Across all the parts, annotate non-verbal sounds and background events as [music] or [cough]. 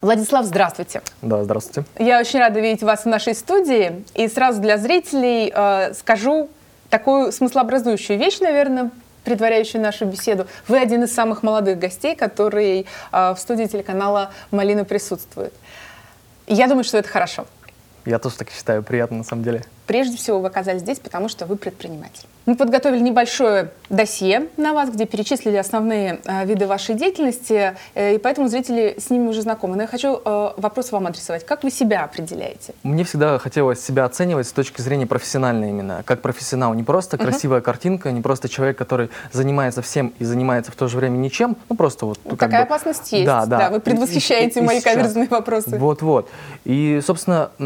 Владислав, здравствуйте. Да, здравствуйте. Я очень рада видеть вас в нашей студии. И сразу для зрителей э, скажу такую смыслообразующую вещь, наверное, предваряющую нашу беседу. Вы один из самых молодых гостей, который э, в студии телеканала «Малина» присутствует. Я думаю, что это хорошо. Я тоже так считаю, приятно на самом деле. Прежде всего, вы оказались здесь, потому что вы предприниматель. Мы подготовили небольшое досье на вас, где перечислили основные э, виды вашей деятельности, э, и поэтому зрители с ними уже знакомы. Но я хочу э, вопрос вам адресовать. Как вы себя определяете? Мне всегда хотелось себя оценивать с точки зрения профессиональной именно, как профессионал. Не просто uh-huh. красивая картинка, не просто человек, который занимается всем и занимается в то же время ничем, ну просто вот... Ну, такая бы... опасность есть. Да, да. да вы предвосхищаете и, и, мои сейчас. каверзные вопросы. Вот-вот. И, собственно, у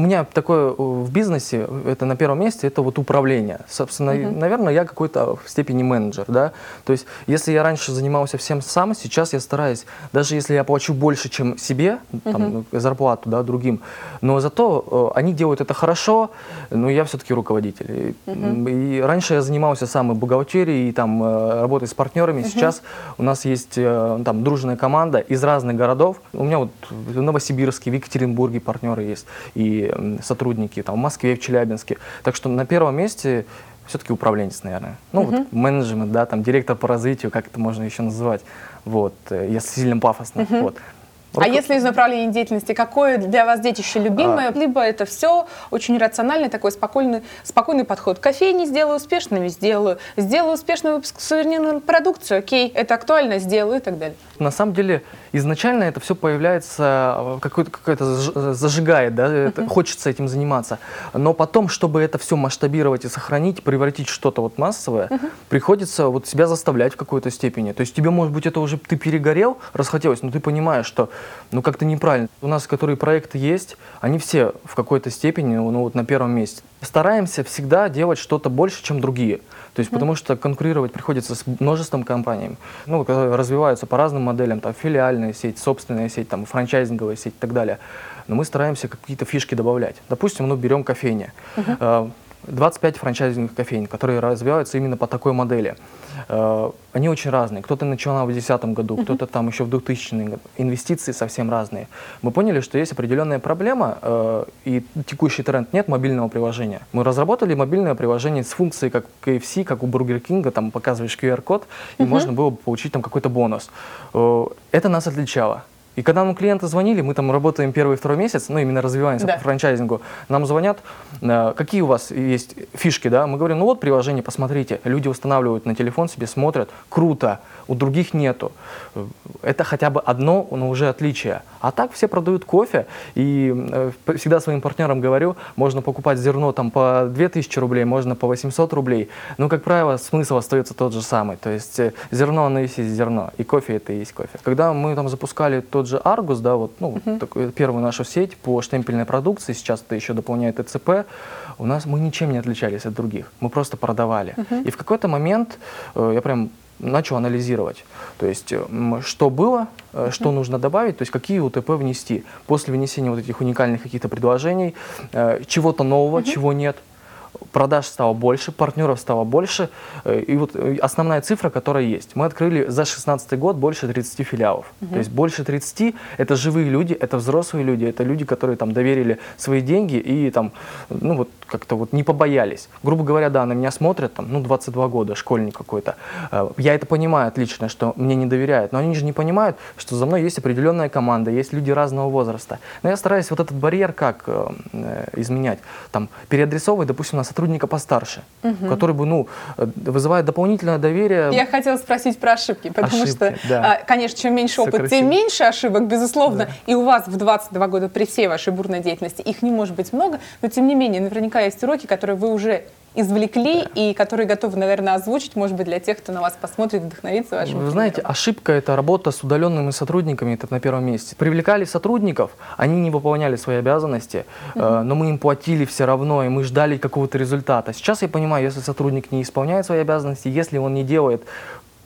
меня такое в бизнесе, это на первом месте, это вот управление собственно, угу. наверное, я какой-то в степени менеджер, да. То есть, если я раньше занимался всем сам, сейчас я стараюсь, даже если я плачу больше, чем себе, там, угу. зарплату, да, другим, но зато э, они делают это хорошо, но я все-таки руководитель. Угу. И, и раньше я занимался сам и бухгалтерией, и там э, работой с партнерами. Угу. Сейчас у нас есть э, там дружная команда из разных городов. У меня вот в Новосибирске, в Екатеринбурге партнеры есть и сотрудники, там в Москве, в Челябинске. Так что на первом месте все-таки управленец, наверное. Ну, uh-huh. вот менеджмент, да, там, директор по развитию, как это можно еще называть. Вот, э, если сильно пафосно. Uh-huh. Вот. А если из направления деятельности, какое для вас детище любимое? А... Либо это все очень рациональный, такой спокойный, спокойный подход. Кофейни сделаю успешными, сделаю. Сделаю успешный выпуск сувенирной продукции, окей, это актуально, сделаю и так далее. На самом деле, изначально это все появляется, э, какое-то, какое-то зажигает, да, это, uh-huh. хочется этим заниматься. Но потом, чтобы это все масштабировать и сохранить, превратить что-то вот массовое, uh-huh. приходится вот себя заставлять в какой-то степени. То есть тебе, может быть, это уже ты перегорел, расхотелось, но ты понимаешь, что ну как-то неправильно. У нас, которые проекты есть, они все в какой-то степени, ну вот на первом месте. Стараемся всегда делать что-то больше, чем другие. То есть, mm-hmm. потому что конкурировать приходится с множеством компаний, ну, которые развиваются по разным моделям, там, филиальная сеть, собственная сеть, там, франчайзинговая сеть и так далее. Но мы стараемся какие-то фишки добавлять. Допустим, ну, берем кофейня. Mm-hmm. 25 франчайзинговых кофейн, которые развиваются именно по такой модели. Э, они очень разные. Кто-то начинал в 2010 году, кто-то там еще в 2000 году. Инвестиции совсем разные. Мы поняли, что есть определенная проблема, э, и текущий тренд нет мобильного приложения. Мы разработали мобильное приложение с функцией, как KFC, как у Burger King, там показываешь QR-код, и можно было получить там какой-то бонус. Э, это нас отличало. И когда нам клиенты звонили, мы там работаем первый и второй месяц, ну именно развиваемся да. по франчайзингу, нам звонят, э, какие у вас есть фишки, да, мы говорим, ну вот приложение, посмотрите, люди устанавливают на телефон себе, смотрят, круто, у других нету. Это хотя бы одно, но уже отличие. А так все продают кофе, и э, всегда своим партнерам говорю, можно покупать зерно там по 2000 рублей, можно по 800 рублей, но, как правило, смысл остается тот же самый, то есть э, зерно, оно есть зерно, и кофе это и есть кофе. Когда мы там запускали тот же Argus, да, вот, ну, uh-huh. такой, первую нашу сеть по штемпельной продукции, сейчас это еще дополняет ЭЦП, у нас мы ничем не отличались от других, мы просто продавали. Uh-huh. И в какой-то момент э, я прям начал анализировать, то есть э, что было, uh-huh. что нужно добавить, то есть какие УТП внести после внесения вот этих уникальных каких-то предложений, э, чего-то нового, чего нет продаж стало больше, партнеров стало больше. Э, и вот э, основная цифра, которая есть. Мы открыли за 2016 год больше 30 филиалов. Угу. То есть больше 30 – это живые люди, это взрослые люди, это люди, которые там доверили свои деньги и там, ну вот как-то вот не побоялись. Грубо говоря, да, на меня смотрят, там, ну 22 года, школьник какой-то. Э, я это понимаю отлично, что мне не доверяют, но они же не понимают, что за мной есть определенная команда, есть люди разного возраста. Но я стараюсь вот этот барьер как э, изменять? Там, переадресовывать, допустим, на сотрудника постарше, угу. который бы, ну, вызывает дополнительное доверие. Я хотела спросить про ошибки, потому ошибки, что, да. А, конечно, чем меньше опыт, тем меньше ошибок, безусловно. Да. И у вас в 22 года при всей вашей бурной деятельности их не может быть много, но тем не менее, наверняка есть уроки, которые вы уже извлекли да. и которые готовы, наверное, озвучить, может быть, для тех, кто на вас посмотрит, вдохновится вашим Вы примером. знаете, ошибка – это работа с удаленными сотрудниками, это на первом месте. Привлекали сотрудников, они не выполняли свои обязанности, угу. э, но мы им платили все равно, и мы ждали какого-то результата. Сейчас я понимаю, если сотрудник не исполняет свои обязанности, если он не делает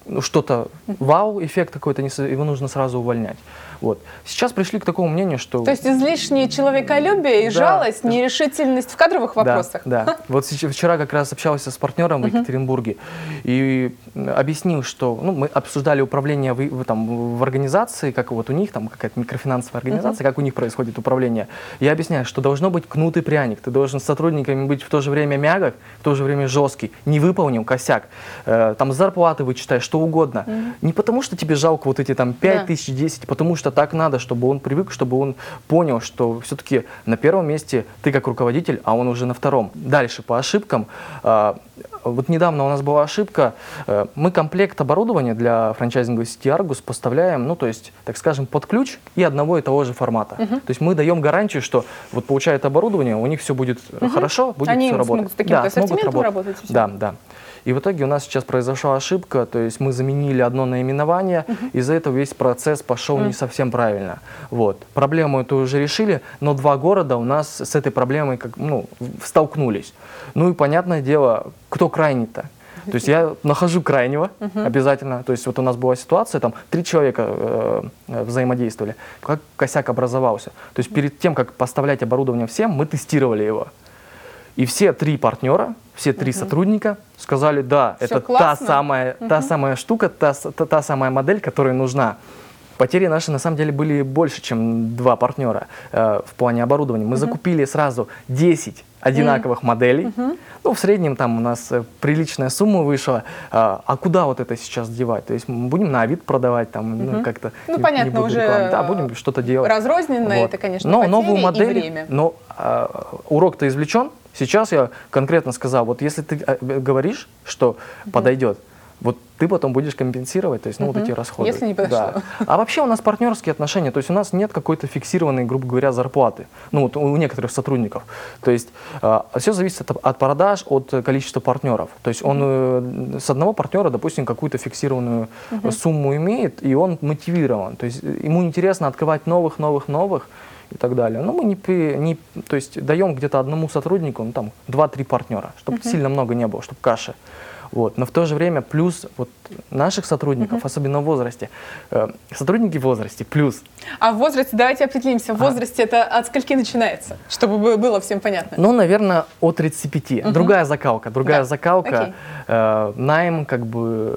ну, что-то вау, эффект какой-то, его нужно сразу увольнять. Вот. Сейчас пришли к такому мнению, что... То есть излишнее человеколюбие и да. жалость, нерешительность в кадровых вопросах. Да, да. [laughs] Вот вчера как раз общался с партнером в Екатеринбурге и объяснил, что ну, мы обсуждали управление в, в, там, в организации, как вот у них, там какая-то микрофинансовая организация, как у них происходит управление. Я объясняю, что должно быть кнут и пряник. Ты должен с сотрудниками быть в то же время мягок, в то же время жесткий. Не выполнил косяк. Э, там зарплаты вычитаешь, что угодно. Не потому, что тебе жалко вот эти там 5 да. тысяч, 10, потому что так надо, чтобы он привык, чтобы он понял, что все-таки на первом месте ты как руководитель, а он уже на втором. Дальше по ошибкам. Э, вот недавно у нас была ошибка. Э, мы комплект оборудования для франчайзинговой сети Argus поставляем, ну, то есть, так скажем, под ключ и одного и того же формата. -huh. То есть мы даем гарантию, что вот получает оборудование, у них все будет -huh. хорошо, будет Они все работать. Смогут с таким да, смогут работать. работать да, да. И в итоге у нас сейчас произошла ошибка, то есть мы заменили одно наименование, uh -huh. из-за этого весь процесс пошел uh -huh. не совсем правильно. Вот. Проблему эту уже решили, но два города у нас с этой проблемой как, ну, столкнулись. Ну и понятное дело, кто крайний-то? То есть я нахожу крайнего обязательно. То есть вот у нас была ситуация, там три человека э, взаимодействовали. Как косяк образовался? То есть перед тем, как поставлять оборудование всем, мы тестировали его. И все три партнера, все три угу. сотрудника сказали, да, Все это та самая, угу. та самая штука, та, та, та самая модель, которая нужна. Потери наши на самом деле были больше, чем два партнера э, в плане оборудования. Мы угу. закупили сразу 10 одинаковых mm. моделей. Mm-hmm. Ну, в среднем там у нас э, приличная сумма вышла. А, а куда вот это сейчас девать? То есть мы будем на вид продавать там, mm-hmm. ну, как-то. Ну, не, понятно, не уже рекламы. Да, будем что-то делать. Разрозненно вот. это, конечно, Но новую модель, и время. Но а, урок-то извлечен. Сейчас я конкретно сказал, вот если ты э, говоришь, что mm-hmm. подойдет, вот ты потом будешь компенсировать, то есть, ну, угу. вот эти расходы. Если не подошло. Да. А вообще у нас партнерские отношения, то есть у нас нет какой-то фиксированной, грубо говоря, зарплаты, ну, вот у некоторых сотрудников. То есть э, все зависит от, от продаж, от количества партнеров. То есть он э, с одного партнера, допустим, какую-то фиксированную угу. сумму имеет, и он мотивирован. То есть ему интересно открывать новых, новых, новых и так далее. Но мы не, не то есть даем где-то одному сотруднику, ну, там, два-три партнера, чтобы угу. сильно много не было, чтобы каши. Вот. Но в то же время плюс вот наших сотрудников, uh-huh. особенно в возрасте, э, сотрудники в возрасте плюс. А в возрасте, давайте определимся, в возрасте а. это от скольки начинается, чтобы было всем понятно? Ну, наверное, от 35. Uh-huh. Другая закалка, другая да. закалка. Э, найм, как бы,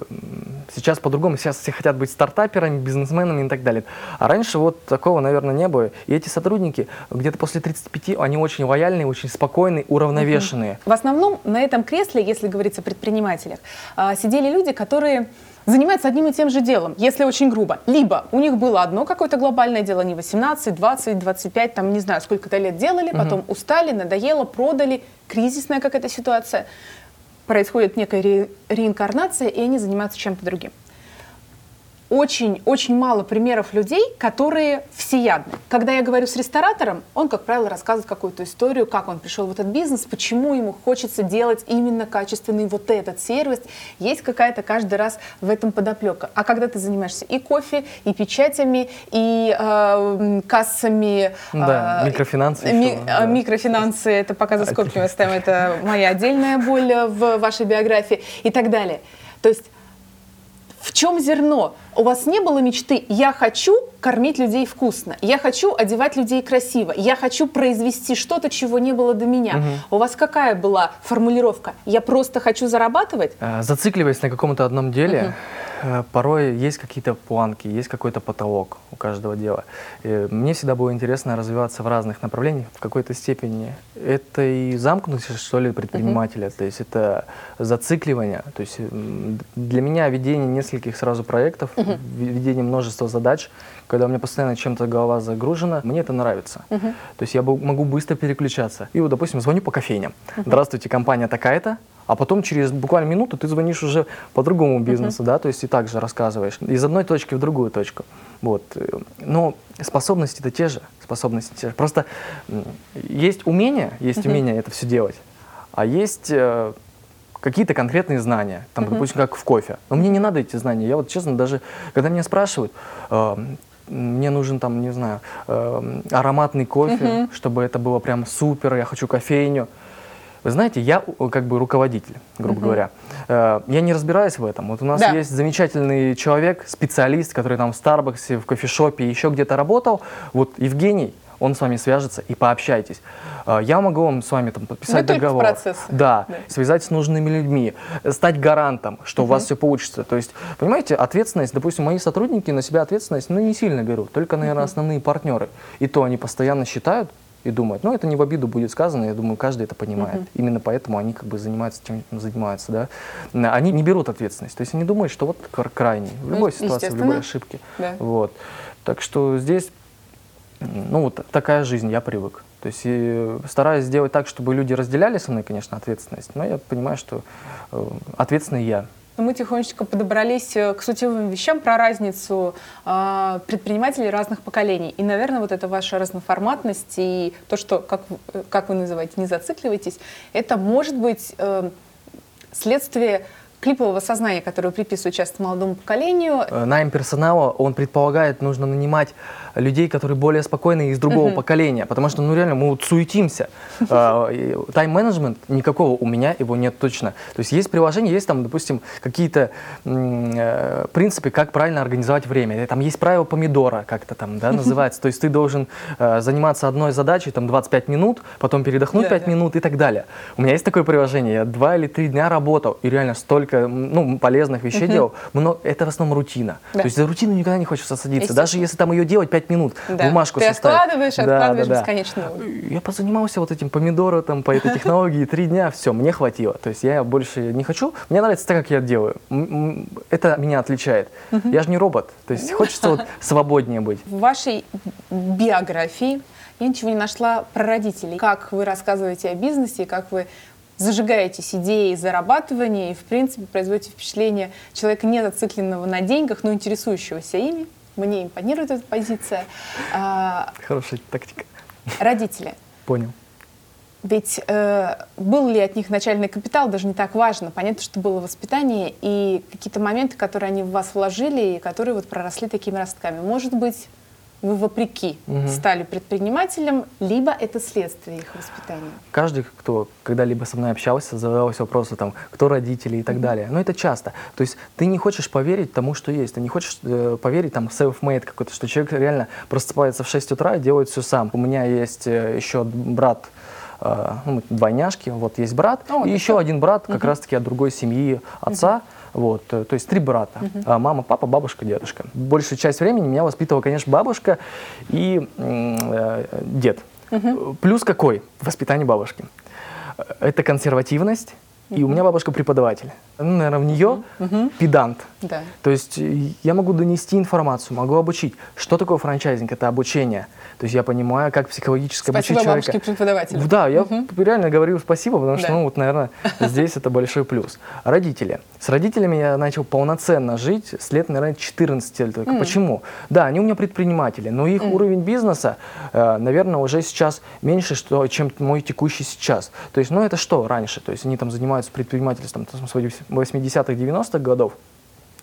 сейчас по-другому, сейчас все хотят быть стартаперами, бизнесменами и так далее. А раньше вот такого, наверное, не было. И эти сотрудники где-то после 35, они очень лояльные, очень спокойные, уравновешенные. В основном на этом кресле, если говорить о предпринимателях, а, сидели люди, которые занимаются одним и тем же делом, если очень грубо. Либо у них было одно какое-то глобальное дело, они 18, 20, 25, там не знаю, сколько-то лет делали, потом угу. устали, надоело, продали, кризисная какая-то ситуация. Происходит некая ре- реинкарнация, и они занимаются чем-то другим очень-очень мало примеров людей, которые всеядны. Когда я говорю с ресторатором, он, как правило, рассказывает какую-то историю, как он пришел в этот бизнес, почему ему хочется делать именно качественный вот этот сервис. Есть какая-то каждый раз в этом подоплека. А когда ты занимаешься и кофе, и печатями, и э, кассами... Да, э, микрофинансы. Ми, еще, да. Микрофинансы, это пока за скобками оставим, это моя отдельная боль в вашей биографии и так далее. То есть в чем зерно? У вас не было мечты «я хочу кормить людей вкусно», «я хочу одевать людей красиво», «я хочу произвести что-то, чего не было до меня». Угу. У вас какая была формулировка? «Я просто хочу зарабатывать»? А, зацикливаясь на каком-то одном деле, угу Э, порой есть какие-то планки, есть какой-то потолок у каждого дела. И мне всегда было интересно развиваться в разных направлениях в какой-то степени. Это и замкнутость, что ли, предпринимателя, uh-huh. то есть это зацикливание. То есть для меня ведение нескольких сразу проектов, uh-huh. ведение множества задач, когда у меня постоянно чем-то голова загружена, мне это нравится. Uh-huh. То есть я могу быстро переключаться. И вот, допустим, звоню по кофейням. Uh-huh. Здравствуйте, компания такая-то, а потом через буквально минуту ты звонишь уже по другому бизнесу, uh-huh. да, то есть и также рассказываешь из одной точки в другую точку. Вот. Но способности-то те же, способности те же. Просто есть умение, есть uh-huh. умение это все делать, а есть э, какие-то конкретные знания, там, uh-huh. допустим, как в кофе. Но мне не надо эти знания. Я вот честно даже, когда меня спрашивают, э, мне нужен там, не знаю, э, ароматный кофе, uh-huh. чтобы это было прям супер, я хочу кофейню. Вы знаете, я как бы руководитель, грубо uh-huh. говоря. Э, я не разбираюсь в этом. Вот у нас да. есть замечательный человек, специалист, который там в Старбаксе, в кофешопе, еще где-то работал. Вот Евгений, он с вами свяжется и пообщайтесь. Э, я могу вам с вами там подписать Вы договор. Процесс. Да, да, связать с нужными людьми, стать гарантом, что uh-huh. у вас все получится. То есть, понимаете, ответственность, допустим, мои сотрудники на себя ответственность, ну, не сильно берут, только, наверное, uh-huh. основные партнеры. И то они постоянно считают, и думают, ну это не в обиду будет сказано, я думаю, каждый это понимает. Uh-huh. Именно поэтому они как бы занимаются тем, занимаются, да. Они не берут ответственность, то есть они думают, что вот крайний в любой ну, ситуации, в любой ошибке. Да. Вот. Так что здесь, ну вот такая жизнь, я привык. То есть и стараюсь сделать так, чтобы люди разделяли со мной, конечно, ответственность, но я понимаю, что э, ответственный я мы тихонечко подобрались э, к сутевым вещам про разницу э, предпринимателей разных поколений. И, наверное, вот эта ваша разноформатность и то, что, как, э, как вы называете, не зацикливайтесь, это может быть э, следствие клипового сознания, которое приписывают часто молодому поколению. Э, найм персонала, он предполагает, нужно нанимать людей, которые более спокойные из другого uh-huh. поколения, потому что, ну, реально, мы вот суетимся. [laughs] А, тайм-менеджмент никакого у меня его нет точно. То есть есть приложение, есть там, допустим, какие-то э, принципы, как правильно организовать время. Там есть правило помидора, как-то там, да, [laughs] называется. То есть ты должен э, заниматься одной задачей, там, 25 минут, потом передохнуть 5 минут и так далее. У меня есть такое приложение, я два или три дня работал, и реально столько, ну, полезных вещей делал. Но это в основном рутина. То есть за рутину никогда не хочется садиться. Даже если там ее делать 5 5 минут да. бумажку Ты составить. откладываешь, да, откладываешь да, да. бесконечно. Я позанимался вот этим помидором там, по этой технологии три дня, все, мне хватило. То есть я больше не хочу. Мне нравится так, как я делаю. Это меня отличает. Я же не робот. То есть хочется вот [laughs] свободнее быть. В вашей биографии я ничего не нашла про родителей. Как вы рассказываете о бизнесе, как вы зажигаетесь идеей зарабатывания и, в принципе, производите впечатление человека не зацикленного на деньгах, но интересующегося ими. Мне импонирует эта позиция. А, Хорошая тактика. Родители. Понял. Ведь э, был ли от них начальный капитал, даже не так важно. Понятно, что было воспитание и какие-то моменты, которые они в вас вложили и которые вот проросли такими ростками. Может быть, вы вопреки угу. стали предпринимателем, либо это следствие их воспитания? Каждый, кто когда-либо со мной общался, задавался вопросом, там, кто родители и так угу. далее. Но это часто. То есть ты не хочешь поверить тому, что есть. Ты не хочешь э, поверить там self-made какой-то, что человек реально просыпается в 6 утра и делает все сам. У меня есть э, еще брат, ну, двойняшки, вот есть брат, О, и еще один брат, как угу. раз-таки от другой семьи отца. Угу. Вот, э, то есть три брата. Uh-huh. Мама, папа, бабушка, дедушка. Большую часть времени меня воспитывала, конечно, бабушка и э, дед. Uh-huh. Плюс какой? Воспитание бабушки. Это консервативность. И у меня бабушка преподаватель. Ну, наверное, в нее педант. Да. То есть я могу донести информацию, могу обучить. Что такое франчайзинг? Это обучение. То есть я понимаю, как психологически спасибо обучить человека. Спасибо преподавателю. Да, я реально говорю спасибо, потому что, ну, вот, наверное, здесь это большой плюс. Родители. С родителями я начал полноценно жить с лет, наверное, 14 лет только. Почему? Да, они у меня предприниматели, но их уровень бизнеса, э, наверное, уже сейчас меньше, что, чем мой текущий сейчас. То есть, ну, это что раньше? То есть они там занимаются предпринимательством там, с 80-х, 90-х годов.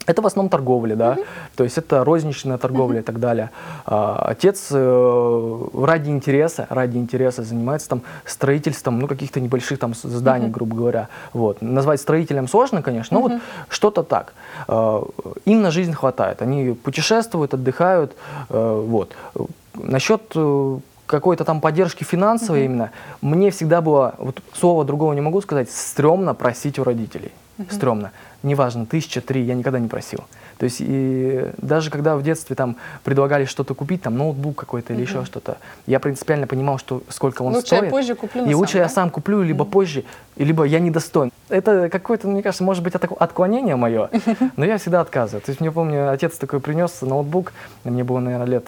Это в основном торговля, да, mm-hmm. то есть это розничная торговля mm-hmm. и так далее. А, отец э, ради интереса, ради интереса занимается там строительством, ну, каких-то небольших там зданий, mm-hmm. грубо говоря. Вот. Назвать строителем сложно, конечно, но mm-hmm. вот что-то так. А, им на жизнь хватает. Они путешествуют, отдыхают, а, вот. Насчет э, какой-то там поддержки финансовой mm-hmm. именно, мне всегда было, вот слова другого не могу сказать, стрёмно просить у родителей. Mm-hmm. Стрёмно неважно, тысяча, три, я никогда не просил. То есть и даже когда в детстве там предлагали что-то купить, там ноутбук какой-то или еще что-то, я принципиально понимал, что сколько он лучше стоит. Лучше я позже куплю И лучше сам, я да? сам куплю, либо mm-hmm. позже, либо я недостоин. Это какое-то, мне кажется, может быть отклонение мое, [laughs] но я всегда отказываю. То есть мне помню, отец такой принес ноутбук, мне было, наверное, лет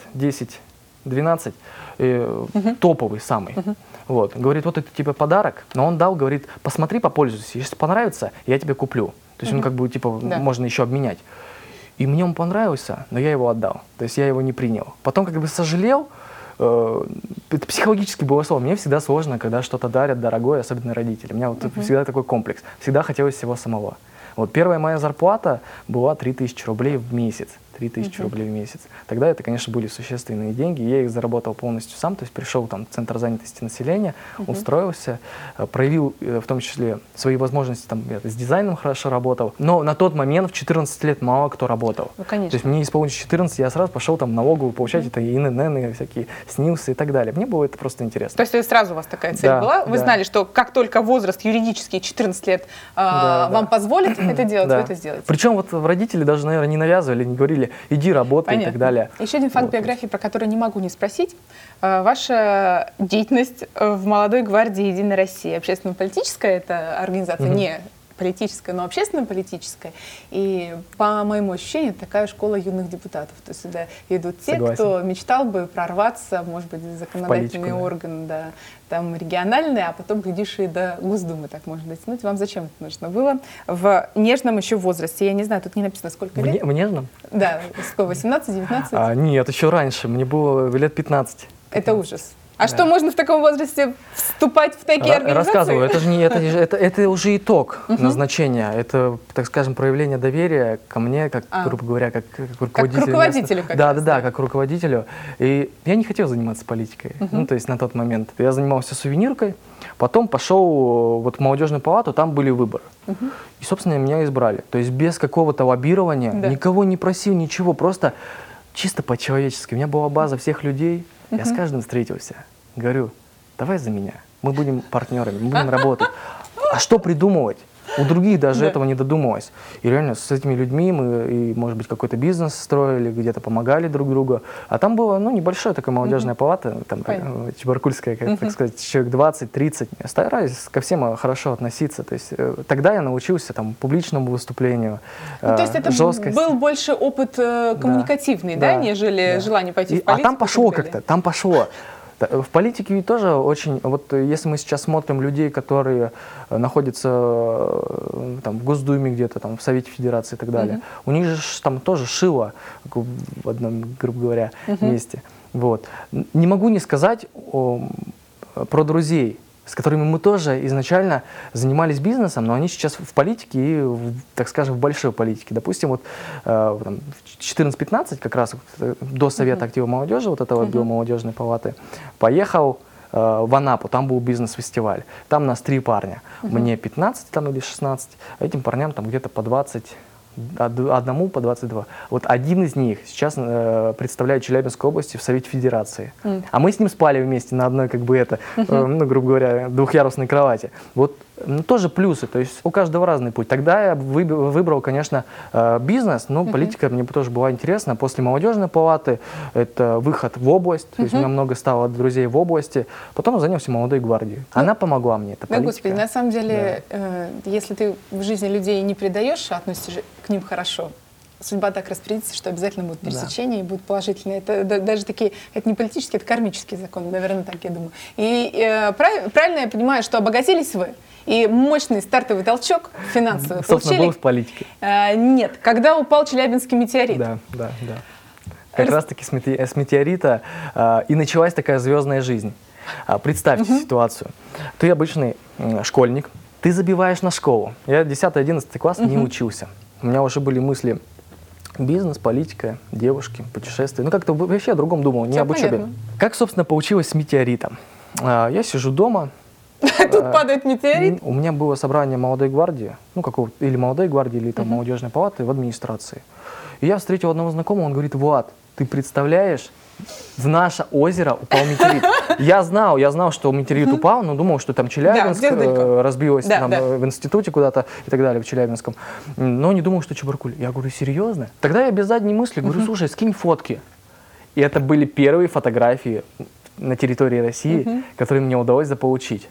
10-12, uh-huh. топовый самый. Uh-huh. Вот. Говорит, вот это тебе подарок, но он дал, говорит, посмотри, попользуйся, если понравится, я тебе куплю. То есть mm-hmm. он как бы типа да. можно еще обменять. И мне он понравился, но я его отдал. То есть я его не принял. Потом как бы сожалел, э, это психологически было сложно. Мне всегда сложно, когда что-то дарят дорогое, особенно родители. У меня вот uh-huh. всегда такой комплекс. Всегда хотелось всего самого. Вот первая моя зарплата была 3000 рублей в месяц. Тысячи рублей в месяц. Тогда это, конечно, были существенные деньги. Я их заработал полностью сам, то есть пришел там в Центр занятости населения, устроился, э, проявил в том числе свои возможности, там, я с дизайном хорошо работал. Но на тот момент в 14 лет мало кто работал. Ну, конечно. То есть мне исполнилось 14, я сразу пошел там налоговую получать это ИНН, всякие СНИЛСы и так далее. Мне было это просто интересно. То есть сразу у вас такая цель да, была? Вы да. знали, что как только возраст юридический 14 лет э, да, вам да. позволит это делать, да. вы это сделаете? Причем вот родители даже, наверное, не навязывали, не говорили, иди работай Понятно. и так далее. Еще один факт вот. биографии, про который не могу не спросить. Э, ваша деятельность в молодой гвардии «Единая Россия», общественно-политическая это организация, угу. не политическое, но общественно-политическое. И по моему ощущению, такая школа юных депутатов. То есть сюда идут те, Согласен. кто мечтал бы прорваться, может быть, в законодательный в орган, да, там региональный, а потом, глядишь, и до Госдумы так можно дотянуть. Вам зачем это нужно было? В нежном еще возрасте. Я не знаю, тут не написано, сколько лет. В, в нежном? Да, сколько, 18-19? А, нет, еще раньше, мне было лет 15. 15. Это ужас. А да. что можно в таком возрасте вступать в такие организации? Рассказываю, это же не это, это, это уже итог назначения, это, так скажем, проявление доверия ко мне, как, а. грубо говоря, как, как руководителю. Как руководителю, как Да, да, да, как руководителю. И я не хотел заниматься политикой, угу. ну, то есть на тот момент. Я занимался сувениркой, потом пошел вот в молодежную палату, там были выборы. Угу. И, собственно, меня избрали. То есть без какого-то лоббирования, да. никого не просил, ничего, просто чисто по-человечески. У меня была база всех людей, я с каждым встретился. Говорю, давай за меня. Мы будем партнерами, мы будем работать. А что придумывать? У других даже да. этого не додумалось. И реально с этими людьми мы, и, может быть, какой-то бизнес строили, где-то помогали друг другу. А там была, ну, небольшая такая молодежная mm-hmm. палата, там, э, чебаркульская, как, mm-hmm. так сказать, человек 20-30. Я стараюсь ко всем хорошо относиться. То есть э, тогда я научился там публичному выступлению, ну, То есть это жесткости. был больше опыт э, коммуникативный, да, да, да нежели да. желание пойти и, в политику? А там пошло как-то, там пошло. В политике ведь тоже очень, вот если мы сейчас смотрим людей, которые э, находятся э, там, в Госдуме где-то, там, в Совете Федерации и так далее, mm-hmm. у них же там тоже шило в одном, грубо говоря, mm-hmm. месте. Вот. Не могу не сказать о, про друзей с которыми мы тоже изначально занимались бизнесом, но они сейчас в политике и, так скажем, в большой политике. Допустим, вот э, 14-15, как раз э, до Совета uh-huh. актива молодежи, вот этого uh-huh. молодежной палаты, поехал э, в Анапу, там был бизнес-фестиваль. Там нас три парня. Uh-huh. Мне 15 там, или 16, а этим парням там где-то по 20 одному по 22. Вот один из них сейчас э, представляет Челябинскую область в Совете Федерации. Mm. А мы с ним спали вместе на одной, как бы это, э, ну, грубо говоря, двухъярусной кровати. Вот тоже плюсы, то есть у каждого разный путь. Тогда я выбрал, конечно, э, бизнес, но uh-huh. политика мне тоже была интересна. После молодежной палаты это выход в область, uh-huh. то есть у меня много стало друзей в области. Потом занялся молодой гвардией. Ну, Она помогла мне, это Да, господи, на самом деле, да. э, если ты в жизни людей не предаешь, а относишься к ним хорошо, судьба так распорядится, что обязательно будут пересечения да. и будут положительные. Это да, даже такие, это не политические, это кармические законы, наверное, так я думаю. И э, прав, правильно я понимаю, что обогатились вы, и мощный стартовый толчок финансовый Собственно, был в политике. А, нет, когда упал Челябинский метеорит. Да, да, да. Как Рас... раз таки с, мете... с метеорита а, и началась такая звездная жизнь. А, представьте угу. ситуацию. Ты обычный м, школьник, ты забиваешь на школу. Я 10-11 класс угу. не учился. У меня уже были мысли бизнес, политика, девушки, путешествия. Ну, как-то вообще о другом думал, не Все об учебе. Понятно. Как, собственно, получилось с метеоритом? А, я сижу дома, [laughs] Тут э, падает метеорит? У меня было собрание молодой гвардии, ну, какого или молодой гвардии, или там молодежной палаты в администрации. И я встретил одного знакомого, он говорит, Влад, ты представляешь, в наше озеро упал метеорит. [laughs] Я знал, я знал, что метеорит упал, но думал, что там Челябинск да, э, разбилось да, там, да. в институте куда-то и так далее, в Челябинском. Но не думал, что Чебаркуль. Я говорю, серьезно? Тогда я без задней мысли говорю, слушай, скинь фотки. И это были первые фотографии на территории России, которые мне удалось заполучить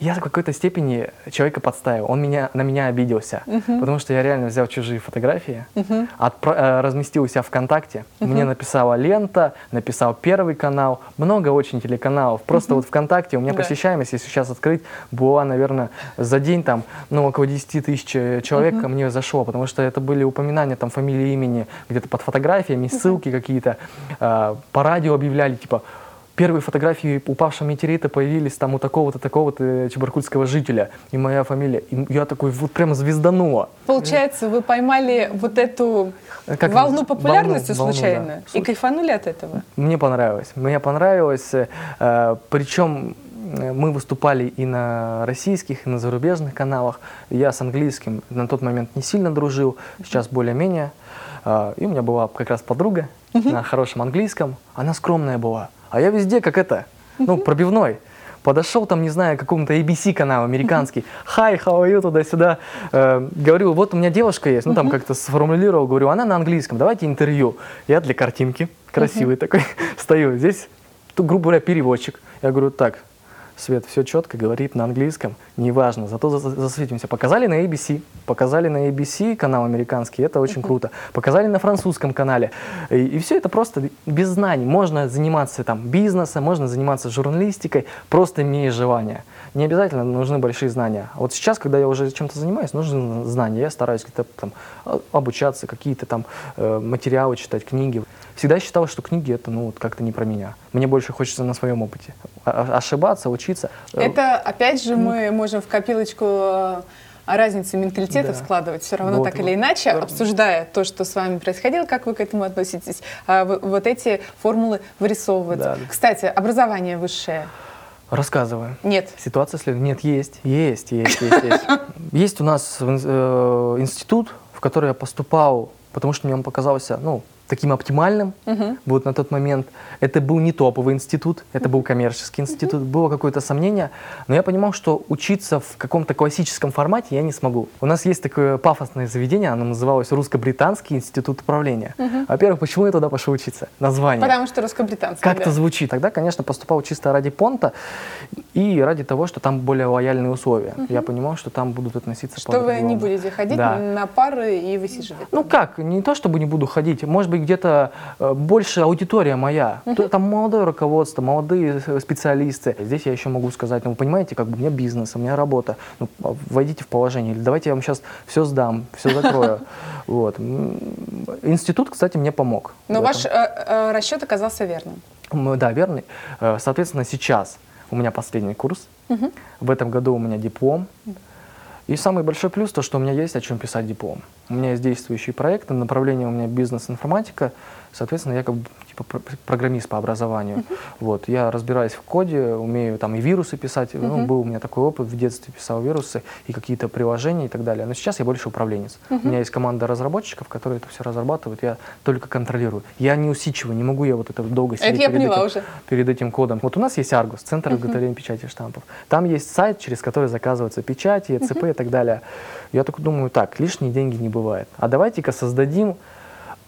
я в какой-то степени человека подставил. Он меня, на меня обиделся, uh-huh. потому что я реально взял чужие фотографии, uh-huh. отпро- э, разместил у себя ВКонтакте. Uh-huh. Мне написала лента, написал Первый канал, много очень телеканалов. Просто uh-huh. вот ВКонтакте у меня да. посещаемость, если сейчас открыть, была, наверное, за день там, ну, около 10 тысяч человек uh-huh. ко мне зашло, потому что это были упоминания там фамилии, имени, где-то под фотографиями, ссылки uh-huh. какие-то. Э, по радио объявляли, типа, первые фотографии упавшего метеорита появились там у такого-то, такого-то чебаркульского жителя, и моя фамилия. И я такой, вот прямо звездануло. Получается, вы поймали вот эту как волну популярности волну, случайно волну, да. и кайфанули от этого? Мне понравилось. Мне понравилось. Э, причем э, мы выступали и на российских, и на зарубежных каналах. Я с английским на тот момент не сильно дружил, сейчас более-менее. Э, и у меня была как раз подруга на хорошем английском. Она скромная была. А я везде как это, ну, пробивной. Подошел там, не знаю, к какому-то ABC канал американский. Hi, how are you, туда-сюда. Э, говорю, вот у меня девушка есть. Ну, там как-то сформулировал, говорю, она на английском, давайте интервью. Я для картинки, красивый такой, [laughs] стою. Здесь, грубо говоря, переводчик. Я говорю, так, Свет все четко говорит на английском, неважно, зато засветимся. Показали на ABC, показали на ABC канал американский, это очень круто. Показали на французском канале. И, и все это просто без знаний. Можно заниматься там бизнесом, можно заниматься журналистикой, просто имея желание. Не обязательно нужны большие знания. Вот сейчас, когда я уже чем-то занимаюсь, нужны знания. Я стараюсь где-то там обучаться, какие-то там э, материалы читать, книги. Всегда считал, что книги это ну вот как-то не про меня. Мне больше хочется на своем опыте ошибаться, учиться. Это опять же мы можем в копилочку э, разницы менталитета да. складывать все равно вот, так или иначе, да. обсуждая то, что с вами происходило, как вы к этому относитесь, а вот эти формулы вырисовывать. Да, да. Кстати, образование высшее. Рассказываю. Нет. Ситуация следует. Нет, есть, есть, есть, есть, есть. [laughs] Есть у нас э, институт, в который я поступал, потому что мне он показался, ну, таким оптимальным uh-huh. вот на тот момент. Это был не топовый институт, это был коммерческий институт, uh-huh. было какое-то сомнение, но я понимал, что учиться в каком-то классическом формате я не смогу. У нас есть такое пафосное заведение, оно называлось Русско-британский институт управления. Uh-huh. Во-первых, почему я туда пошел учиться? Название. Потому что русско-британский. Как-то да. звучит. Тогда, конечно, поступал чисто ради понта и ради того, что там более лояльные условия. Uh-huh. Я понимал, что там будут относиться Что вы не будете ходить да. на пары и высиживать. Ну как, не то чтобы не буду ходить, может быть, быть, где-то э, больше аудитория моя. Uh-huh. Там молодое руководство, молодые э, специалисты. Здесь я еще могу сказать, ну, вы понимаете, как бы у меня бизнес, у меня работа. Ну, войдите в положение. Или давайте я вам сейчас все сдам, все закрою. [laughs] Вот. Институт, кстати, мне помог. Но ваш э, расчет оказался верным. Да, верный. Соответственно, сейчас у меня последний курс. Угу. В этом году у меня диплом. И самый большой плюс то, что у меня есть о чем писать диплом. У меня есть действующие проекты, направление у меня бизнес-информатика, соответственно, я как бы типа программист по образованию. Uh-huh. Вот, я разбираюсь в коде, умею там и вирусы писать, uh-huh. ну, был у меня такой опыт, в детстве писал вирусы и какие-то приложения и так далее. Но сейчас я больше управленец. Uh-huh. У меня есть команда разработчиков, которые это все разрабатывают, я только контролирую. Я не усидчиваю, не могу я вот это долго сидеть это перед, этим, уже. перед этим кодом. Вот у нас есть Argus, центр uh-huh. изготовления печати штампов. Там есть сайт, через который заказываются печати, ЕЦП uh-huh. и так далее. Я только думаю, так, лишние деньги не бывает. А давайте-ка создадим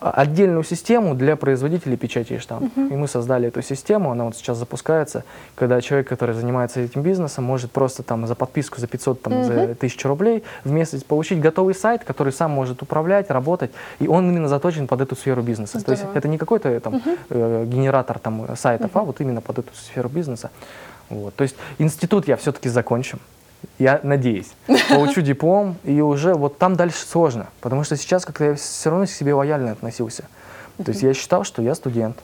отдельную систему для производителей печати и штампов. Uh-huh. И мы создали эту систему, она вот сейчас запускается, когда человек, который занимается этим бизнесом, может просто там за подписку за 500, там, uh-huh. за 1000 рублей в месяц получить готовый сайт, который сам может управлять, работать, и он именно заточен под эту сферу бизнеса. Здорово. То есть это не какой-то там uh-huh. э, генератор там сайтов, uh-huh. а вот именно под эту сферу бизнеса. Вот. То есть институт я все-таки закончу я надеюсь, получу диплом, и уже вот там дальше сложно, потому что сейчас как-то я все равно к себе лояльно относился. То есть я считал, что я студент,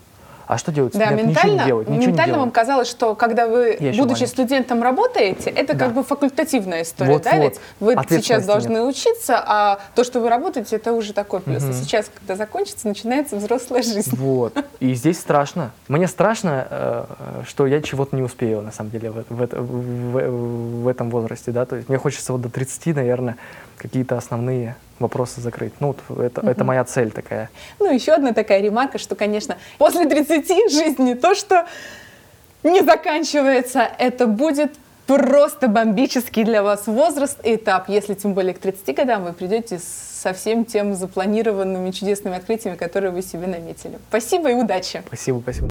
а что делать? Да, Нет, ментально, ничего делать, ничего ментально вам казалось, что когда вы, Я будучи студентом, работаете, это да. как бы факультативная история, вот, да? Вот. Ведь вы сейчас должны нет. учиться, а то, что вы работаете, это уже такой плюс. Угу. А сейчас, когда закончится, начинается взрослая жизнь. Вот. И здесь страшно. Мне страшно, э, что я чего-то не успею, на самом деле, в, в, в, в этом возрасте, да. То есть мне хочется вот до 30, наверное, какие-то основные вопросы закрыть. Ну, вот это, угу. это моя цель такая. Ну, еще одна такая ремарка, что, конечно, после 30 жизнь не то, что не заканчивается, это будет просто бомбический для вас возраст и этап, если тем более к 30 годам вы придете со всем тем запланированными чудесными открытиями, которые вы себе наметили. Спасибо и удачи. Спасибо, спасибо.